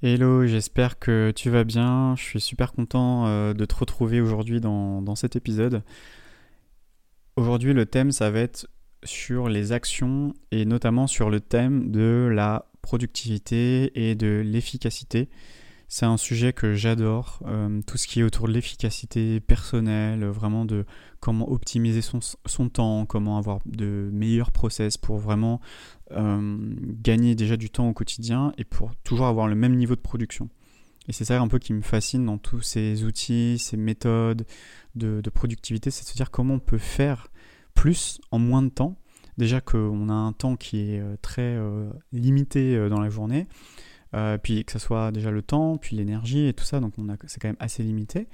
Hello, j'espère que tu vas bien. Je suis super content euh, de te retrouver aujourd'hui dans, dans, cet épisode. Aujourd'hui, le thème, ça va être sur les actions et notamment sur le thème de la productivité et de l'efficacité. C'est un sujet que j'adore, euh, tout ce qui est autour de l'efficacité personnelle, vraiment de comment optimiser son, temps, comment avoir de meilleurs process pour vraiment euh, gagner déjà du temps au quotidien et pour toujours avoir le même niveau de production. Et c'est ça un peu qui me fascine dans tous ces outils, ces méthodes de, de productivité, c'est de se dire comment on peut faire plus en moins de temps. Déjà qu'on a un temps qui est euh, très limité dans la journée, euh, puis que ce soit déjà le temps, puis l'énergie et tout ça, donc c'est quand même assez limité.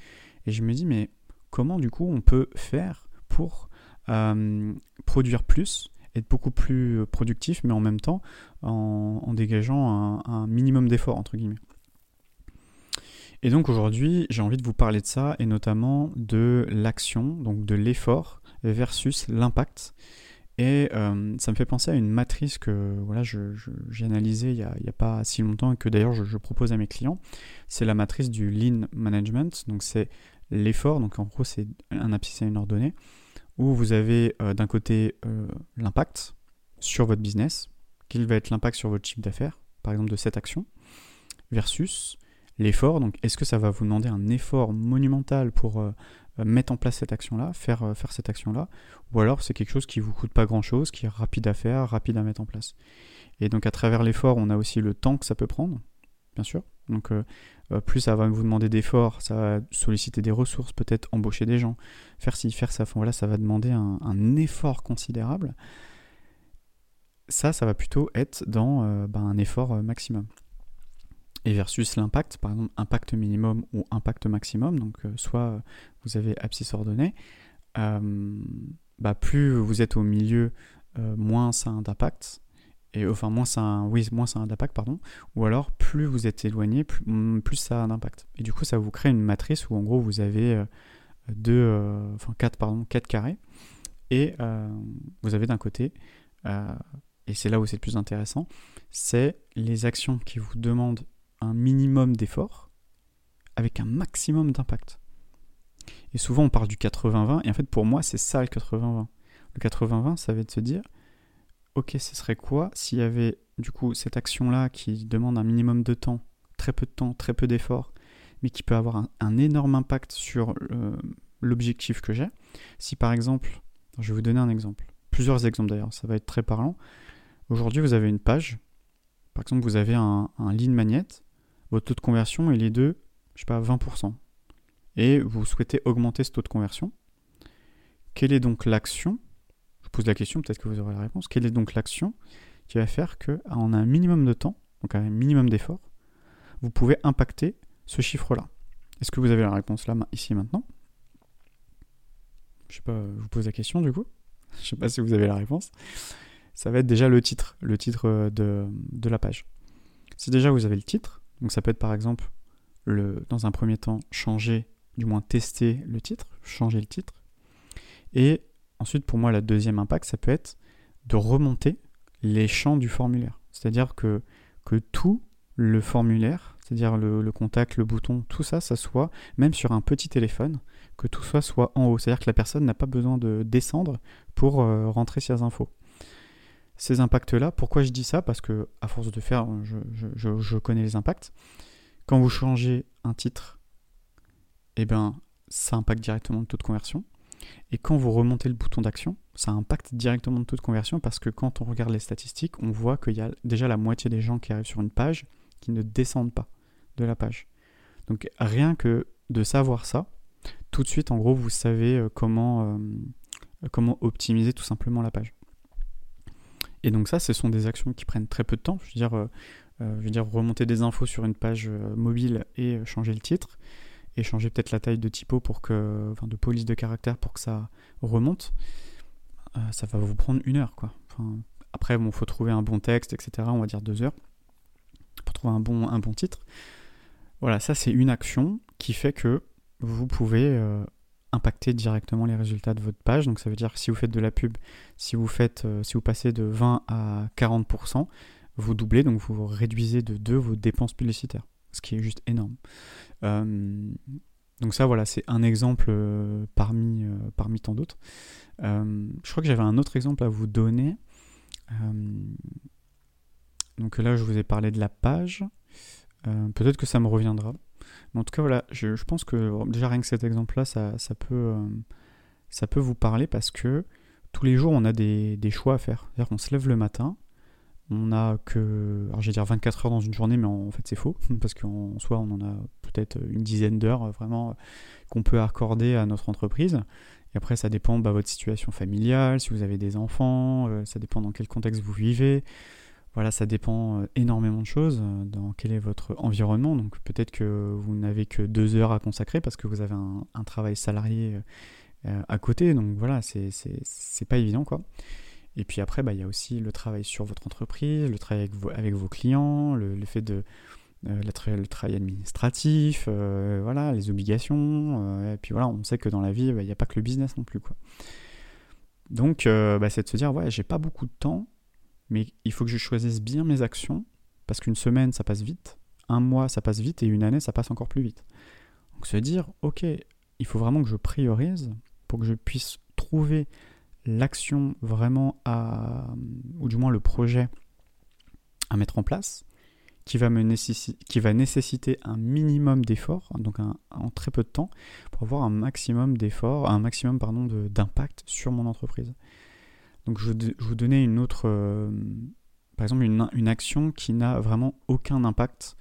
Et je me dis, mais comment du coup on peut faire pour euh, produire plus, être beaucoup plus productif, mais en même temps en, dégageant un, minimum d'effort, entre guillemets. Et donc aujourd'hui, j'ai envie de vous parler de ça, et notamment de l'action, donc de l'effort versus l'impact. Et euh, ça me fait penser à une matrice que voilà, j'ai analysée il n'y a, pas si longtemps et que d'ailleurs je, propose à mes clients. C'est la matrice du Lean Management. Donc c'est l'effort, donc en gros c'est un abscisse à une ordonnée, où vous avez euh, d'un côté euh, l'impact sur votre business, quel va être l'impact sur votre chiffre d'affaires, par exemple de cette action, versus l'effort. Donc est-ce que ça va vous demander un effort monumental pour mettre en place cette action-là, faire, euh, faire cette action-là, ou alors c'est quelque chose qui vous coûte pas grand-chose, qui est rapide à faire, rapide à mettre en place. Et donc à travers l'effort, on a aussi le temps que ça peut prendre, bien sûr. Donc euh, plus ça va vous demander d'efforts, ça va solliciter des ressources, peut-être embaucher des gens, faire ci, faire ça. voilà, ça va demander un, effort considérable. Ça, ça va plutôt être dans ben, un effort maximum et versus l'impact, par exemple impact minimum ou impact maximum, donc euh, soit vous avez abscisse ordonnée, euh, bah plus vous êtes au milieu, euh, moins ça a d'impact, et enfin moins ça a, oui, moins ça a d'impact, pardon, ou alors plus vous êtes éloigné, plus, mm, plus ça a d'impact. Et du coup ça vous crée une matrice où en gros vous avez deux, enfin quatre, pardon, quatre carrés, et vous avez d'un côté, et c'est là où c'est le plus intéressant, c'est les actions qui vous demandent un minimum d'effort avec un maximum d'impact. Et souvent on parle du 80-20, et en fait pour moi c'est ça le 80-20. Le 80-20, ça va être de se dire, ok, ce serait quoi s'il y avait du coup cette action-là qui demande un minimum de temps, très peu de temps, très peu d'effort, mais qui peut avoir un, énorme impact sur l'objectif que j'ai. Si par exemple, je vais vous donner un exemple, plusieurs exemples d'ailleurs, ça va être très parlant. Aujourd'hui vous avez une page, par exemple vous avez un, un lead magnet, votre taux de conversion il est de, je sais pas, 20%. Et vous souhaitez augmenter ce taux de conversion. Quelle est donc l'action? Je pose la question, peut-être que vous aurez la réponse. Quelle est donc l'action qui va faire qu'en un minimum de temps, donc un minimum d'effort, vous pouvez impacter ce chiffre-là? Est-ce que vous avez la réponse là, ici maintenant? Je sais pas, je vous pose la question du coup. Je sais pas si vous avez la réponse. Ça va être déjà le titre, le titre de, de la page. Si déjà vous avez le titre, donc ça peut être par exemple, le, dans un premier temps, changer, du moins tester le titre, changer le titre. Et ensuite, pour moi, la deuxième impact, ça peut être de remonter les champs du formulaire. C'est-à-dire que, tout le formulaire, c'est-à-dire le, contact, le bouton, tout ça, ça soit, même sur un petit téléphone, que tout soit soit en haut. C'est-à-dire que la personne n'a pas besoin de descendre pour euh, rentrer ses infos ces impacts-là. Pourquoi je dis ça? Parce que, à force de faire, je, connais les impacts. Quand vous changez un titre, eh ben, ça impacte directement le taux de conversion. Et quand vous remontez le bouton d'action, ça impacte directement le taux de conversion parce que quand on regarde les statistiques, on voit qu'il y a déjà la moitié des gens qui arrivent sur une page qui ne descendent pas de la page. Donc rien que de savoir ça, tout de suite, en gros, vous savez euh, euh, comment optimiser tout simplement la page. Et donc ça, ce sont des actions qui prennent très peu de temps. Je veux dire, euh, euh, je veux dire remonter des infos sur une page euh, mobile et changer le titre, et changer peut-être la taille de typo pour que, enfin, de police de caractère pour que ça remonte. ça va vous prendre une heure, quoi. Enfin, après, bon, faut trouver un bon texte, etc. On va dire deux heures pour trouver un bon, un bon titre. Voilà, ça c'est une action qui fait que vous pouvez impacter directement les résultats de votre page. Donc ça veut dire que si vous faites de la pub, si vous, faites, euh, si vous passez de 20 à 40%, vous doublez, donc vous réduisez de 2 vos dépenses publicitaires. ce qui est juste énorme. donc ça, voilà, c'est un exemple parmi, parmi tant d'autres. je crois que j'avais un autre exemple à vous donner. donc là, je vous ai parlé de la page. Peut-être que ça me reviendra. En tout cas, voilà, je, pense que déjà rien que cet exemple-là, ça, ça, peut, vous parler parce que tous les jours, on a des, choix à faire. C'est-à-dire qu'on se lève le matin, on a que, alors je vais dire 24 heures dans une journée, mais en, fait c'est faux, parce qu'en soi, on en a peut-être une dizaine d'heures euh, vraiment euh, qu'on peut accorder à notre entreprise. Et après, ça dépend de bah, votre situation familiale, si vous avez des enfants, euh, ça dépend dans quel contexte vous vivez. Voilà, ça dépend énormément de choses, dans quel est votre environnement. Donc peut-être que vous n'avez que deux heures à consacrer parce que vous avez un travail salarié euh, à côté. Donc voilà, c'est pas évident. Et puis après, bah, il y a aussi le travail sur votre entreprise, le travail avec vos, clients, le, fait de euh, le, travail administratif, euh, voilà, les obligations. et puis voilà, on sait que dans la vie, bah, il n'y a pas que le business non plus. Quoi. Donc, bah, c'est de se dire, ouais, j'ai pas beaucoup de temps, mais il faut que je choisisse bien mes actions, parce qu'une semaine, ça passe vite, un mois, ça passe vite, et une année, ça passe encore plus vite. Donc se dire, ok, il faut vraiment que je priorise pour que je puisse trouver l'action vraiment à, ou du moins le projet à mettre en place, qui va, nécessiter un minimum d'efforts, donc en très peu de temps, pour avoir un maximum d'efforts, un maximum pardon, d'impact sur mon entreprise. Donc je, vous donnais une autre, euh, par exemple une, action qui n'a vraiment aucun impact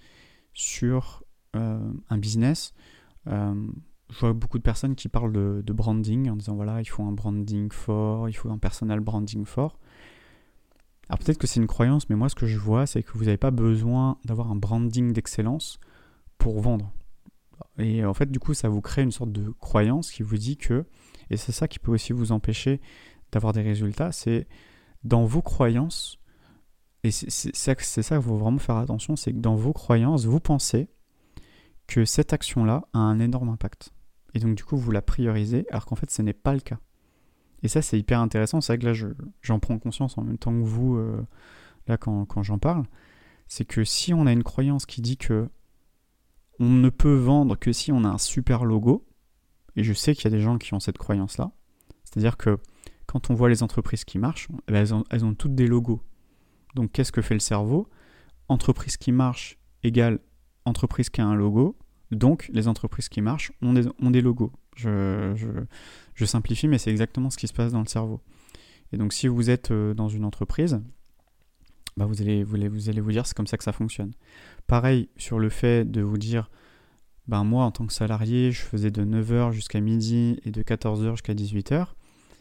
sur euh, un business. Euh, je vois beaucoup de personnes qui parlent de, branding en disant voilà, il faut un branding fort, il faut un personal branding fort. Alors peut-être que c'est une croyance, mais moi ce que je vois, c'est que vous n'avez pas besoin d'avoir un branding d'excellence pour vendre. Et en fait, du coup, ça vous crée une sorte de croyance qui vous dit que, et c'est ça qui peut aussi vous empêcher d'avoir des résultats, c'est dans vos croyances, et c'est ça qu'il faut vraiment faire attention, c'est que dans vos croyances, vous pensez que cette action-là a un énorme impact. Et donc du coup, vous la priorisez, alors qu'en fait, ce n'est pas le cas. Et ça, c'est hyper intéressant. C'est vrai que là, j'en prends conscience en même temps que vous, euh, là, quand, quand j'en parle. C'est que si on a une croyance qui dit que on ne peut vendre que si on a un super logo, et je sais qu'il y a des gens qui ont cette croyance-là, c'est-à-dire que quand on voit les entreprises qui marchent, eh ben, elles, ont, toutes des logos. Donc qu'est-ce que fait le cerveau? Entreprise qui marche égale entreprise qui a un logo, donc, les entreprises qui marchent ont des, logos. Je, simplifie, mais c'est exactement ce qui se passe dans le cerveau. Et donc, si vous êtes euh, dans une entreprise, bah, vous, allez, vous, allez, vous allez vous dire c'est comme ça que ça fonctionne. Pareil sur le fait de vous dire ben moi, en tant que salarié, je faisais de 9h jusqu'à midi et de 14h jusqu'à 18h.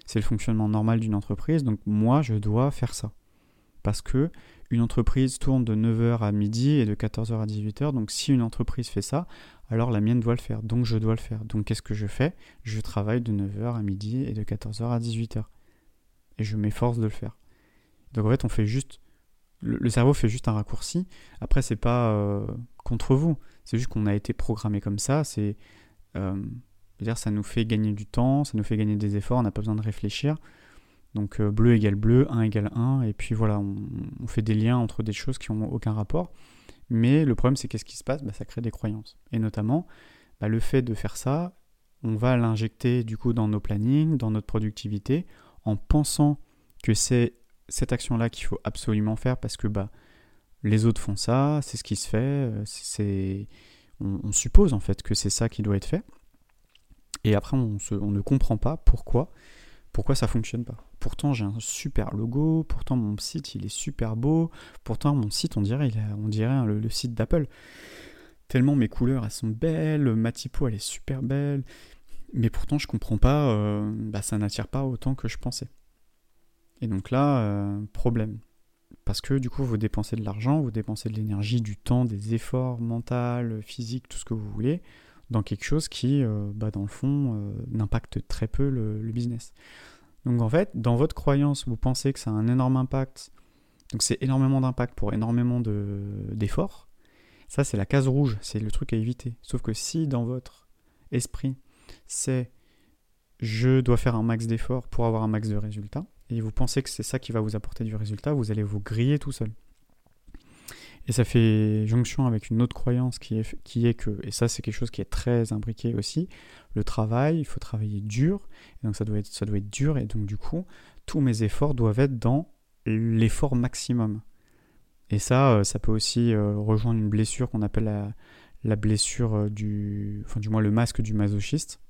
C'est le fonctionnement normal d'une entreprise, donc moi, je dois faire ça. Parce que une entreprise tourne de 9h à midi et de 14h à 18h, donc si une entreprise fait ça, alors la mienne doit le faire, donc je dois le faire. Donc qu'est-ce que je fais? Je travaille de 9h à midi et de 14h à 18h. Et je m'efforce de le faire. Donc en fait, on fait juste. Le, cerveau fait juste un raccourci. Après, c'est pas euh, contre vous. C'est juste qu'on a été programmé comme ça. C'est. Euh, dire ça nous fait gagner du temps, ça nous fait gagner des efforts, on n'a pas besoin de réfléchir. Donc euh, bleu égale bleu, 1 égale 1, et puis voilà, on, on, fait des liens entre des choses qui n'ont aucun rapport. Mais le problème, c'est qu'est-ce qui se passe? Bah, Ça crée des croyances. Et notamment, bah, le fait de faire ça, on va l'injecter du coup dans nos plannings, dans notre productivité, en pensant que c'est cette action-là qu'il faut absolument faire parce que bah, les autres font ça, c'est ce qui se fait, euh, c'est, on, suppose en fait que c'est ça qui doit être fait. Et après, on, ne comprend pas pourquoi pourquoi ça fonctionne pas. Pourtant, j'ai un super logo, pourtant mon site il est super beau, pourtant mon site on dirait, on dirait le, site d'Apple. Tellement mes couleurs elles sont belles, ma typo elle est super belle, mais pourtant je comprends pas, euh, bah, ça n'attire pas autant que je pensais. Et donc là, euh, problème. Parce que du coup, vous dépensez de l'argent, vous dépensez de l'énergie, du temps, des efforts mentaux, physiques, tout ce que vous voulez, dans quelque chose qui, euh, bah, dans le fond, euh, n'impacte très peu le, business. Donc en fait, dans votre croyance, vous pensez que ça a un énorme impact, donc c'est énormément d'impact pour énormément d'efforts. ça, c'est la case rouge, c'est le truc à éviter. Sauf que si dans votre esprit, c'est je dois faire un max d'efforts pour avoir un max de résultats, et vous pensez que c'est ça qui va vous apporter du résultat, vous allez vous griller tout seul. Et ça fait jonction avec une autre croyance qui est, que, et ça c'est quelque chose qui est très imbriqué aussi, le travail, il faut travailler dur, et donc ça doit, être, ça doit être dur, et donc du coup, tous mes efforts doivent être dans l'effort maximum. Et ça, euh, ça peut aussi euh, rejoindre une blessure qu'on appelle la, la blessure euh, du, enfin du moins le masque du masochiste.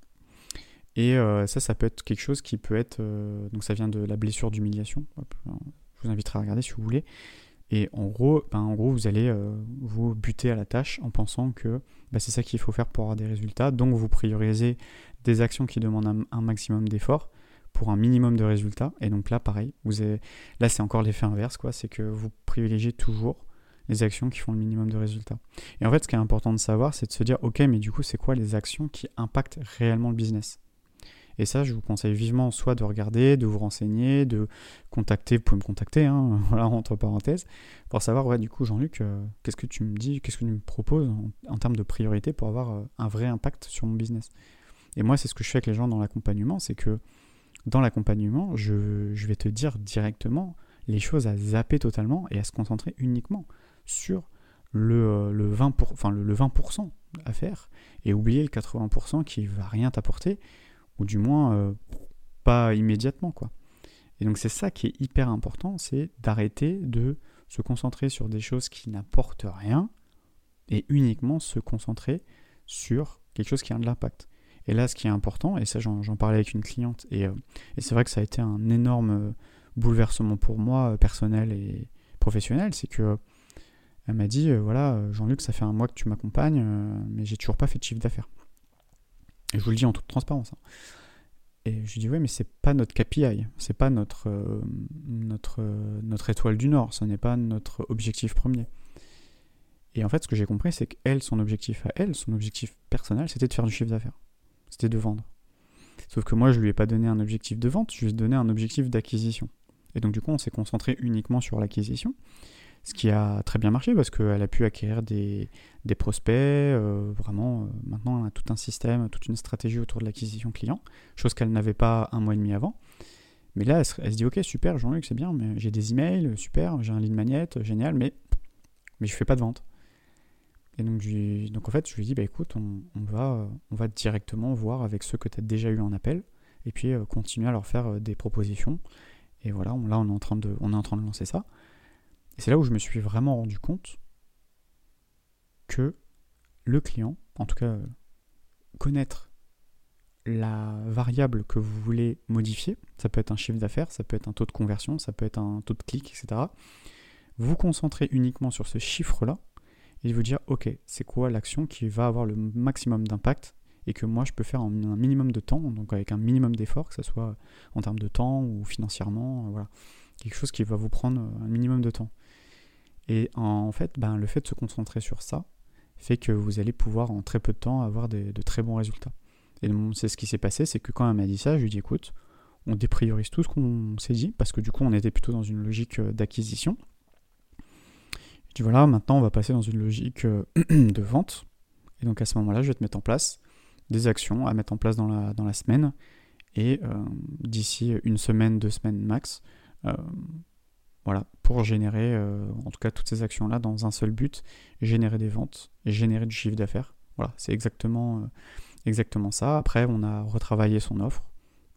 Et ça, ça peut être quelque chose qui peut être, donc ça vient de la blessure d'humiliation. Je vous inviterai à regarder si vous voulez. Et en gros, ben, en gros vous allez euh, vous buter à la tâche en pensant que ben, c'est ça qu'il faut faire pour avoir des résultats. Donc vous priorisez des actions qui demandent un, maximum d'efforts pour un minimum de résultats. Et donc là, pareil, vous là c'est encore l'effet inverse, quoi. C'est que vous privilégiez toujours les actions qui font le minimum de résultats. Et en fait, ce qui est important de savoir, c'est de se dire, ok, mais du coup, c'est quoi les actions qui impactent réellement le business? Et ça, je vous conseille vivement soit de regarder, de vous renseigner, de contacter, vous pouvez me contacter, hein, voilà, entre parenthèses, pour savoir, ouais, du coup, Jean-Luc, euh, qu'est-ce que tu me dis, qu'est-ce que tu me proposes en, termes de priorité pour avoir euh, un vrai impact sur mon business. Et moi, c'est ce que je fais avec les gens dans l'accompagnement, c'est que dans l'accompagnement, je, je vais te dire directement les choses à zapper totalement et à se concentrer uniquement sur le, euh, le 20%, enfin le, le 20 à faire et oublier le 80% qui va rien t'apporter ou du moins euh, pas immédiatement quoi. Et donc c'est ça qui est hyper important, c'est d'arrêter de se concentrer sur des choses qui n'apportent rien et uniquement se concentrer sur quelque chose qui a de l'impact. Et là, ce qui est important, et ça j'en parlais avec une cliente, et, euh, et c'est vrai que ça a été un énorme euh, bouleversement pour moi, personnel et professionnel, c'est que m'a dit, voilà, Jean-Luc, ça fait un mois que tu m'accompagnes, mais j'ai toujours pas fait de chiffre d'affaires. Et je vous le dis en toute transparence. Hein. Et je lui dis, oui, mais c'est pas notre KPI, c'est pas notre, euh, notre, euh, notre étoile du Nord, ce n'est pas notre objectif premier. Et en fait, ce que j'ai compris, c'est qu'elle, son objectif à elle, son objectif personnel, c'était de faire du chiffre d'affaires. C'était de vendre. Sauf que moi, je lui ai pas donné un objectif de vente, je lui ai donné un objectif d'acquisition. Et donc, du coup, on s'est concentré uniquement sur l'acquisition ce qui a très bien marché parce qu'elle a pu acquérir des, prospects. Euh, vraiment, euh, maintenant, elle a tout un système, toute une stratégie autour de l'acquisition client, chose qu'elle n'avait pas un mois et demi avant. Mais là, elle se, dit Ok, super, Jean-Luc, c'est bien, mais j'ai des emails, super, j'ai un lead magnet, génial, mais, mais je fais pas de vente. Et donc, donc en fait, je lui dis bah, écoute, on, va, on va directement voir avec ceux que tu as déjà eu en appel, et puis euh, continuer à leur faire des propositions. Et voilà, là, on est en train de, on est en train de lancer ça. Et c'est là où je me suis vraiment rendu compte que le client, en tout cas connaître la variable que vous voulez modifier, ça peut être un chiffre d'affaires, ça peut être un taux de conversion, ça peut être un taux de clic, etc. Vous concentrez uniquement sur ce chiffre-là et vous dire, ok, c'est quoi l'action qui va avoir le maximum d'impact et que moi je peux faire en un minimum de temps, donc avec un minimum d'effort, que ce soit en termes de temps ou financièrement, voilà. Quelque chose qui va vous prendre un minimum de temps. Et en fait, ben, le fait de se concentrer sur ça fait que vous allez pouvoir en très peu de temps avoir de très bons résultats. Et c'est ce qui s'est passé, c'est que quand elle m'a dit ça, je lui ai dit écoute, on dépriorise tout ce qu'on s'est dit, parce que du coup on était plutôt dans une logique euh, d'acquisition. Je dis voilà, maintenant on va passer dans une logique euh, de vente. Et donc à ce moment-là, je vais te mettre en place des actions à mettre en place dans la, dans la semaine. Et euh, d'ici une semaine, deux semaines max, voilà, pour générer, euh, en tout cas toutes ces actions-là, dans un seul but, générer des ventes et générer du chiffre d'affaires. Voilà, c'est exactement, euh, exactement ça. Après, on a retravaillé son offre,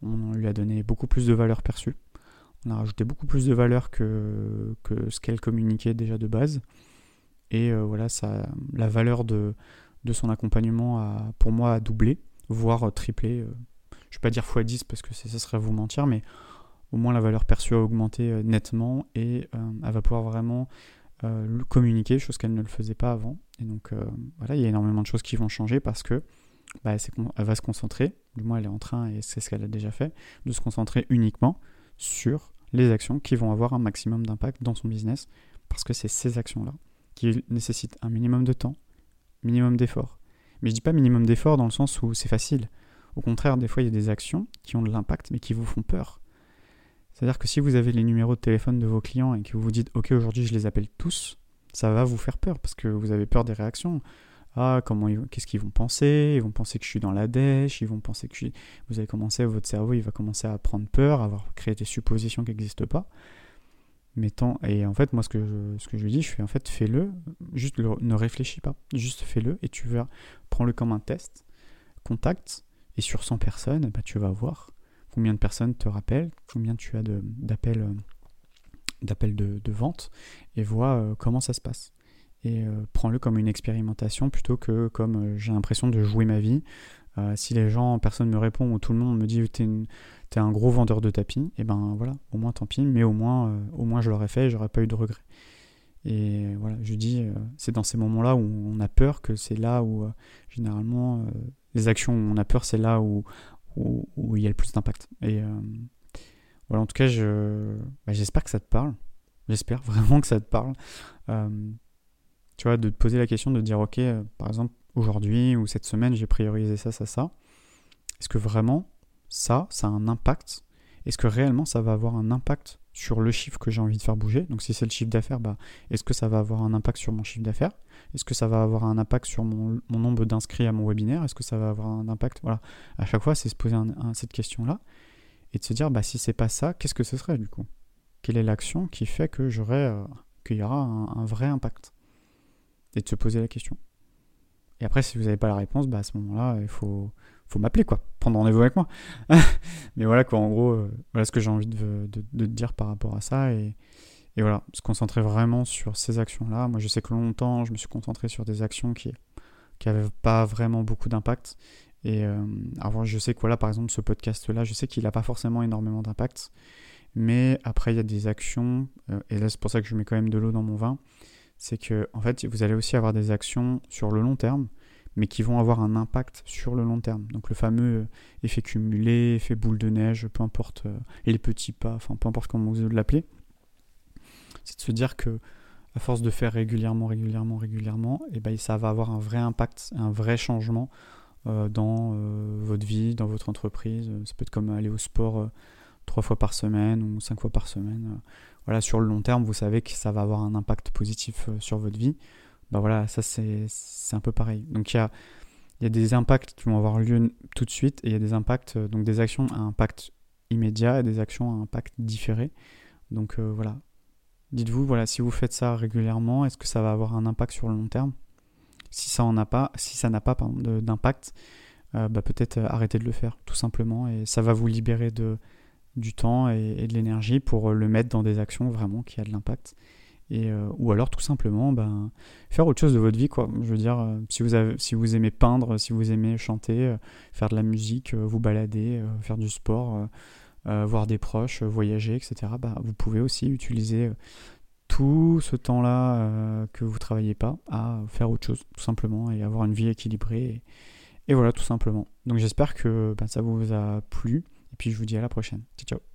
on lui a donné beaucoup plus de valeur perçue, on a rajouté beaucoup plus de valeur que, ce qu'elle communiquait déjà de base. Et euh, voilà, la valeur de, de son accompagnement, a, pour moi, a doublé, voire triplé. je ne vais pas dire x10 parce que ça serait vous mentir, mais au moins la valeur perçue a augmenté euh, nettement et euh, elle va pouvoir vraiment euh, communiquer, chose qu'elle ne le faisait pas avant. Et donc voilà, il y a énormément de choses qui vont changer parce que bah, elle va se concentrer, du moins elle est en train, et c'est ce qu'elle a déjà fait, de se concentrer uniquement sur les actions qui vont avoir un maximum d'impact dans son business, parce que c'est ces actions-là qui nécessitent un minimum de temps, minimum d'effort. Mais je dis pas minimum d'effort dans le sens où c'est facile. Au contraire, des fois, il y a des actions qui ont de l'impact, mais qui vous font peur. C'est-à-dire que si vous avez les numéros de téléphone de vos clients et que vous vous dites OK aujourd'hui je les appelle tous, ça va vous faire peur parce que vous avez peur des réactions. Ah, comment qu'est-ce qu'ils vont penser? Ils vont penser que je suis dans la dèche, ils vont penser que je suis... Vous allez commencer, votre cerveau, il va commencer à prendre peur, à avoir créé des suppositions qui n'existent pas. mettant et en fait moi ce que je, ce que je lui dis je fais en fait fais-le juste ne réfléchis pas juste fais-le et tu vas prends-le comme un test contacte et sur 100 personnes bah, tu vas voir combien de personnes te rappellent combien tu as d'appels euh, d'appels de, de, vente et vois euh, comment ça se passe et euh, prends-le comme une expérimentation plutôt que comme j'ai l'impression de jouer ma vie si les gens personne me répond ou tout le monde me dit t'es t'es un gros vendeur de tapis, et ben voilà, au moins tant pis, mais au moins, au moins je l'aurais fait et j'aurais pas eu de regrets. Et voilà, je dis, c'est dans ces moments-là où on a peur que c'est là où, généralement, les actions où on a peur, c'est là où, où, il y a le plus d'impact. Et voilà, en tout cas, je, bah, j'espère que ça te parle. J'espère vraiment que ça te parle. tu vois, de te poser la question de dire, ok, par exemple, aujourd'hui ou cette semaine, j'ai priorisé ça, ça, ça. Est-ce que vraiment ça, ça a un impact. Est-ce que réellement ça va avoir un impact sur le chiffre que j'ai envie de faire bouger? Donc si c'est le chiffre d'affaires, bah, est-ce que ça va avoir un impact sur mon chiffre d'affaires? Est-ce que ça va avoir un impact sur mon, nombre d'inscrits à mon webinaire? Est-ce que ça va avoir un impact? Voilà, à chaque fois c'est se poser cette question-là et de se dire bah si c'est pas ça, qu'est-ce que ce serait du coup? Quelle est l'action qui fait que j'aurai euh, qu'il y aura un, vrai impact? Et de se poser la question. Et après si vous n'avez pas la réponse, bah à ce moment-là il faut faut m'appeler quoi, prendre rendez-vous avec moi. Mais voilà quoi, en gros, euh, voilà ce que j'ai envie de, dire par rapport à ça et, voilà, se concentrer vraiment sur ces actions-là. Moi, je sais que longtemps, je me suis concentré sur des actions qui qui n'avaient pas vraiment beaucoup d'impact. Et euh, alors, je sais que voilà, par exemple, ce podcast-là, je sais qu'il n'a pas forcément énormément d'impact. Mais après, il y a des actions, euh, et là, c'est pour ça que je mets quand même de l'eau dans mon vin. C'est que, en fait, vous allez aussi avoir des actions sur le long terme mais qui vont avoir un impact sur le long terme. Donc le fameux euh, effet cumulé, effet boule de neige, peu importe, et euh, les petits pas, enfin peu importe comment vous l'appelez, c'est de se dire que à force de faire régulièrement, régulièrement, régulièrement, eh ben, ça va avoir un vrai impact, un vrai changement euh, dans votre vie, dans votre entreprise. Ça peut être comme aller au sport trois fois par semaine ou cinq fois par semaine. Voilà, sur le long terme, vous savez que ça va avoir un impact positif sur votre vie bah voilà, ça c'est un peu pareil. Donc il y a, y a des impacts qui vont avoir lieu tout de suite et il y a des impacts, euh, donc des actions à impact immédiat et des actions à impact différé. Donc euh, voilà. Dites-vous, voilà, si vous faites ça régulièrement, est-ce que ça va avoir un impact sur le long terme? Si ça pas, si n'a pas d'impact, euh, bah peut-être arrêtez de le faire, tout simplement, et ça va vous libérer de, du temps et, et de l'énergie pour le mettre dans des actions vraiment qui a de l'impact. Euh, ou alors tout simplement ben, faire autre chose de votre vie quoi. Je veux dire euh, si vous aimez peindre si vous aimez chanter euh, faire de la musique vous balader faire du sport voir des proches voyager etc bah, vous pouvez aussi utiliser tout ce temps là que vous travaillez pas à faire autre chose tout simplement et avoir une vie équilibrée et, voilà tout simplement. Donc j'espère que ben, ça vous a plu et puis je vous dis à la prochaine. Ciao ciao